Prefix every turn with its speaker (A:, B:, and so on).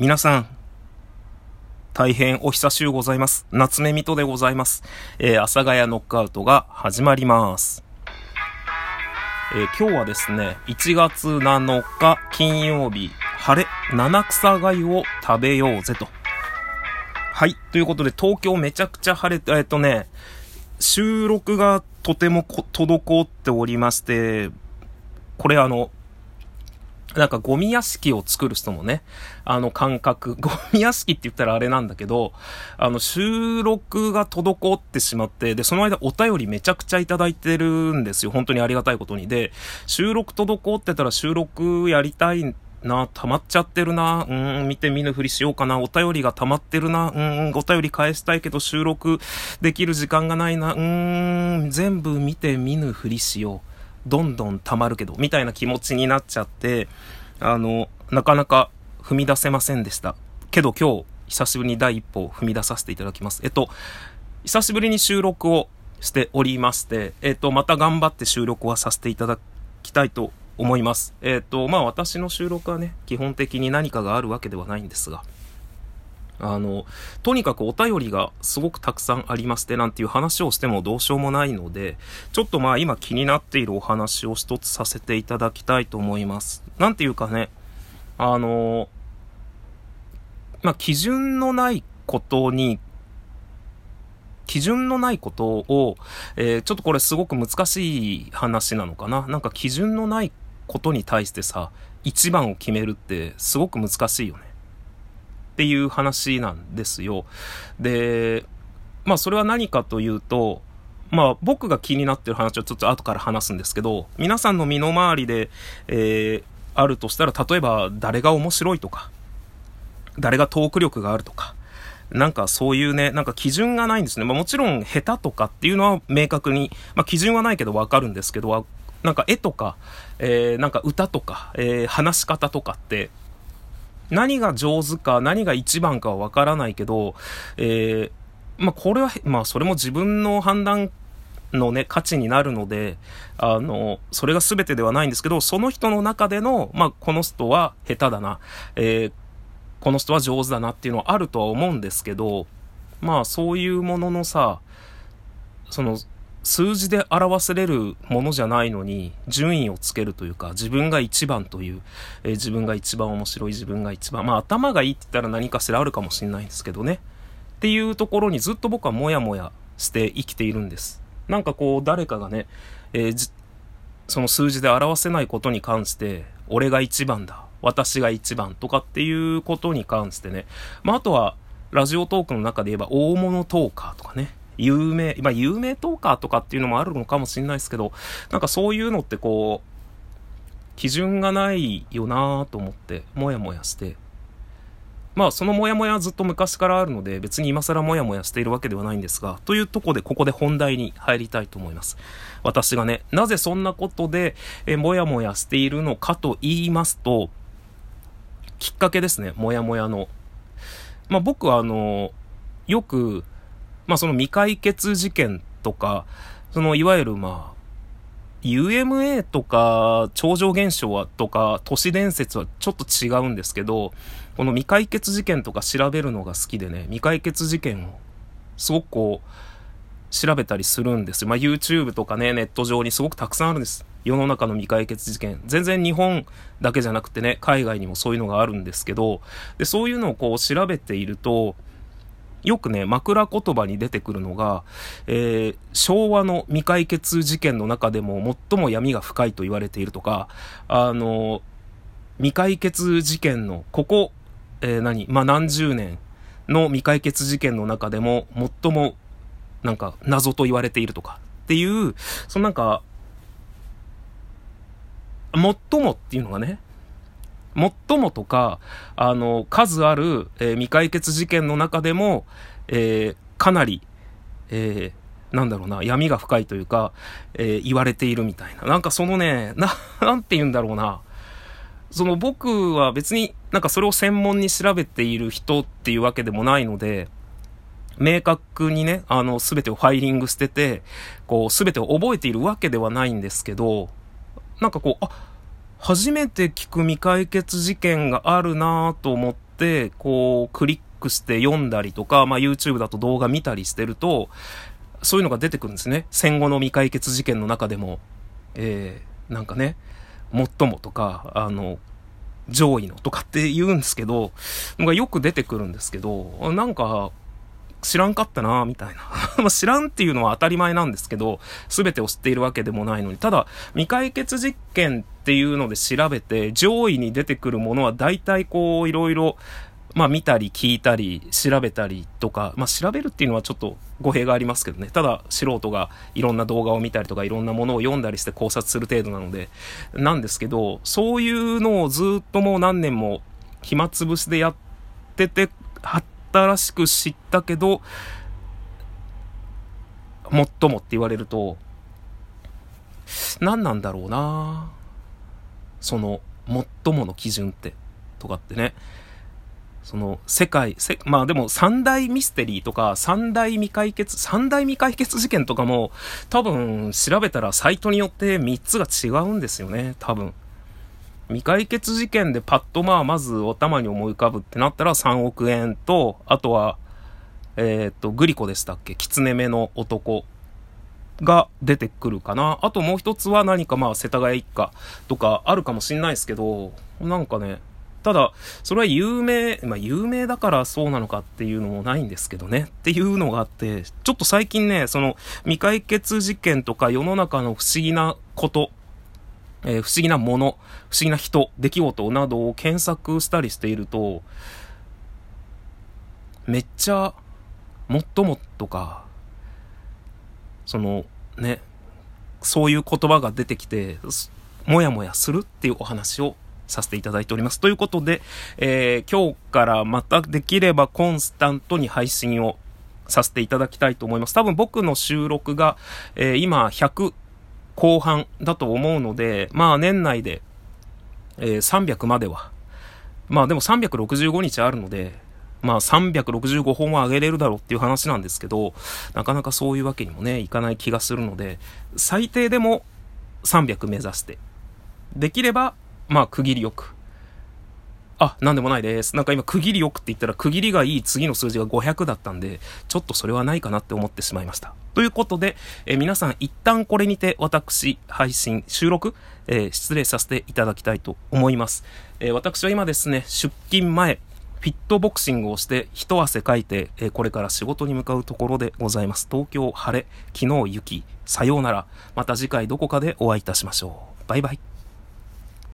A: 皆さん、大変お久しゅうございます。夏目みとでございます。えー、阿佐ヶ谷ノックアウトが始まります。えー今日はですね、1月7日金曜日、晴れ、七草がゆを食べようぜと。はい。ということで、東京めちゃくちゃ晴れて、えっとね、収録がとても滞っておりまして、これあの、なんかゴミ屋敷を作る人のね、あの感覚、ゴミ屋敷って言ったらあれなんだけど、あの収録が滞ってしまって、で、その間お便りめちゃくちゃいただいてるんですよ。本当にありがたいことに。で、収録滞ってたら収録やりたいな、溜まっちゃってるな、うん、見て見ぬふりしようかな、お便りが溜まってるな、うん、お便り返したいけど収録できる時間がないな、うーん、全部見て見ぬふりしよう。どんどん溜まるけど、みたいな気持ちになっちゃって、あの、なかなか踏み出せませんでした。けど今日、久しぶりに第一歩を踏み出させていただきます。えっと、久しぶりに収録をしておりまして、えっと、また頑張って収録はさせていただきたいと思います。えっと、まあ私の収録はね、基本的に何かがあるわけではないんですが、あの、とにかくお便りがすごくたくさんありましてなんていう話をしてもどうしようもないので、ちょっとまあ今気になっているお話を一つさせていただきたいと思います。なんていうかね、あの、まあ基準のないことに、基準のないことを、えーちょっとこれすごく難しい話なのかな。なんか基準のないことに対してさ、一番を決めるってすごく難しいよね。っていう話なんですよ。で、まあそれは何かというと、まあ僕が気になってる話をちょっと後から話すんですけど、皆さんの身の回りで、えーあるとしたら、例えば誰が面白いとか、誰がトーク力があるとか、なんかそういうね、なんか基準がないんですね。まあもちろん下手とかっていうのは明確に、まあ基準はないけどわかるんですけど、なんか絵とか、えーなんか歌とか、えー話し方とかって、何が上手か、何が一番かはわからないけど、えーまあこれは、まあそれも自分の判断のね、価値になるので、あの、それが全てではないんですけど、その人の中での、まあこの人は下手だな、えーこの人は上手だなっていうのはあるとは思うんですけど、まあそういうもののさ、その数字で表せれるものじゃないのに順位をつけるというか自分が一番という、えー自分が一番面白い自分が一番まあ頭がいいって言ったら何かしらあるかもしれないんですけどね。っていうところにずっと僕はモヤモヤして生きているんです。なんかこう誰かがね、えーその数字で表せないことに関して俺が一番だ私が一番とかっていうことに関してね。まああとはラジオトークの中で言えば大物トーカーとかね。有名、まあ有名トーカーとかっていうのもあるのかもしれないですけど、なんかそういうのってこう、基準がないよなぁと思って、もやもやして。まあそのもやもやはずっと昔からあるので、別に今更もやもやしているわけではないんですが、というとこでここで本題に入りたいと思います。私がね、なぜそんなことで、えもやもやしているのかと言いますと、きっかけですね、もやもやの。まあ僕はあの、よく、まあその未解決事件とか、そのいわゆるまあ、UMA とか超常現象はとか都市伝説はちょっと違うんですけど、この未解決事件とか調べるのが好きでね、未解決事件をすごくこう、調べたりするんですよ。まあ YouTube とかね、ネット上にすごくたくさんあるんです。世の中の未解決事件。全然日本だけじゃなくてね、海外にもそういうのがあるんですけど、で、そういうのをこう調べていると、よくね、枕言葉に出てくるのが、えー昭和の未解決事件の中でも最も闇が深いと言われているとか、あの、未解決事件の、ここ、えー何まあ、何十年の未解決事件の中でも最も、なんか、謎と言われているとか、っていう、そのなんか、最もっていうのがね、最もとか、あの、数ある、えー未解決事件の中でも、えーかなり、えーなんだろうな、闇が深いというか、え言われているみたいな。なんかそのね、な、なんて言うんだろうな。その僕は別になんかそれを専門に調べている人っていうわけでもないので、明確にね、あの、すべてをファイリング捨てて、こう、すべてを覚えているわけではないんですけど、なんかこう、あ、初めて聞く未解決事件があるなぁと思って、、こう、クリックして読んだりとか、まあ YouTube だと動画見たりしてると、そういうのが出てくるんですね。戦後の未解決事件の中でも、えー、なんかね、最もとか、あの、上位のとかって言うんですけど、がよく出てくるんですけど、なんか、知らんかったな、みたいな。ま知らんっていうのは当たり前なんですけど、すべてを知っているわけでもないのに、ただ、未解決実験っていうので調べて、上位に出てくるものは大体こう、いろいろ、まあ見たり聞いたり調べたりとか、まあ調べるっていうのはちょっと語弊がありますけどね。ただ素人がいろんな動画を見たりとかいろんなものを読んだりして考察する程度なので、なんですけど、そういうのをずっともう何年も暇つぶしでやってて、新しく知ったけど、もっともって言われると、何なんだろうなその、もっともの基準って、とかってね。その、世界、せ、まあでも三大ミステリーとか、三大未解決、三大未解決事件とかも、多分調べたらサイトによって3つが違うんですよね、多分。未解決事件でパッとまあまずお玉に思い浮かぶってなったら3億円と、あとは、えー、っと、グリコでしたっけ？狐目の男が出てくるかな。あともう一つは何かまあ世田谷一家とかあるかもしんないですけど、なんかね、ただ、それは有名、まあ有名だからそうなのかっていうのもないんですけどね。っていうのがあって、ちょっと最近ね、その未解決事件とか世の中の不思議なこと、えー、不思議なもの、不思議な人、出来事などを検索したりしていると、めっちゃ、もっともっとか、そのね、そういう言葉が出てきて、もやもやするっていうお話をさせていただいております。ということで、えー、今日からまたできればコンスタントに配信をさせていただきたいと思います。多分僕の収録が、えー、今100後半だと思うので、まあ年内で、えー、300までは。まあでも365日あるので、まあ365本は上げれるだろうっていう話なんですけど、なかなかそういうわけにもね、いかない気がするので、最低でも300目指して、できればまあ、区切りよく。あ、なんでもないです。なんか今、区切りよくって言ったら、区切りがいい次の数字が500だったんで、ちょっとそれはないかなって思ってしまいました。ということで、えー、皆さん一旦これにて私、配信、収録、えー、失礼させていただきたいと思います。えー、私は今ですね、出勤前、フィットボクシングをして、一汗かいて、えこれから仕事に向かうところでございます。東京晴れ、昨日雪、さようなら。また次回どこかでお会いいたしましょう。バイバイ。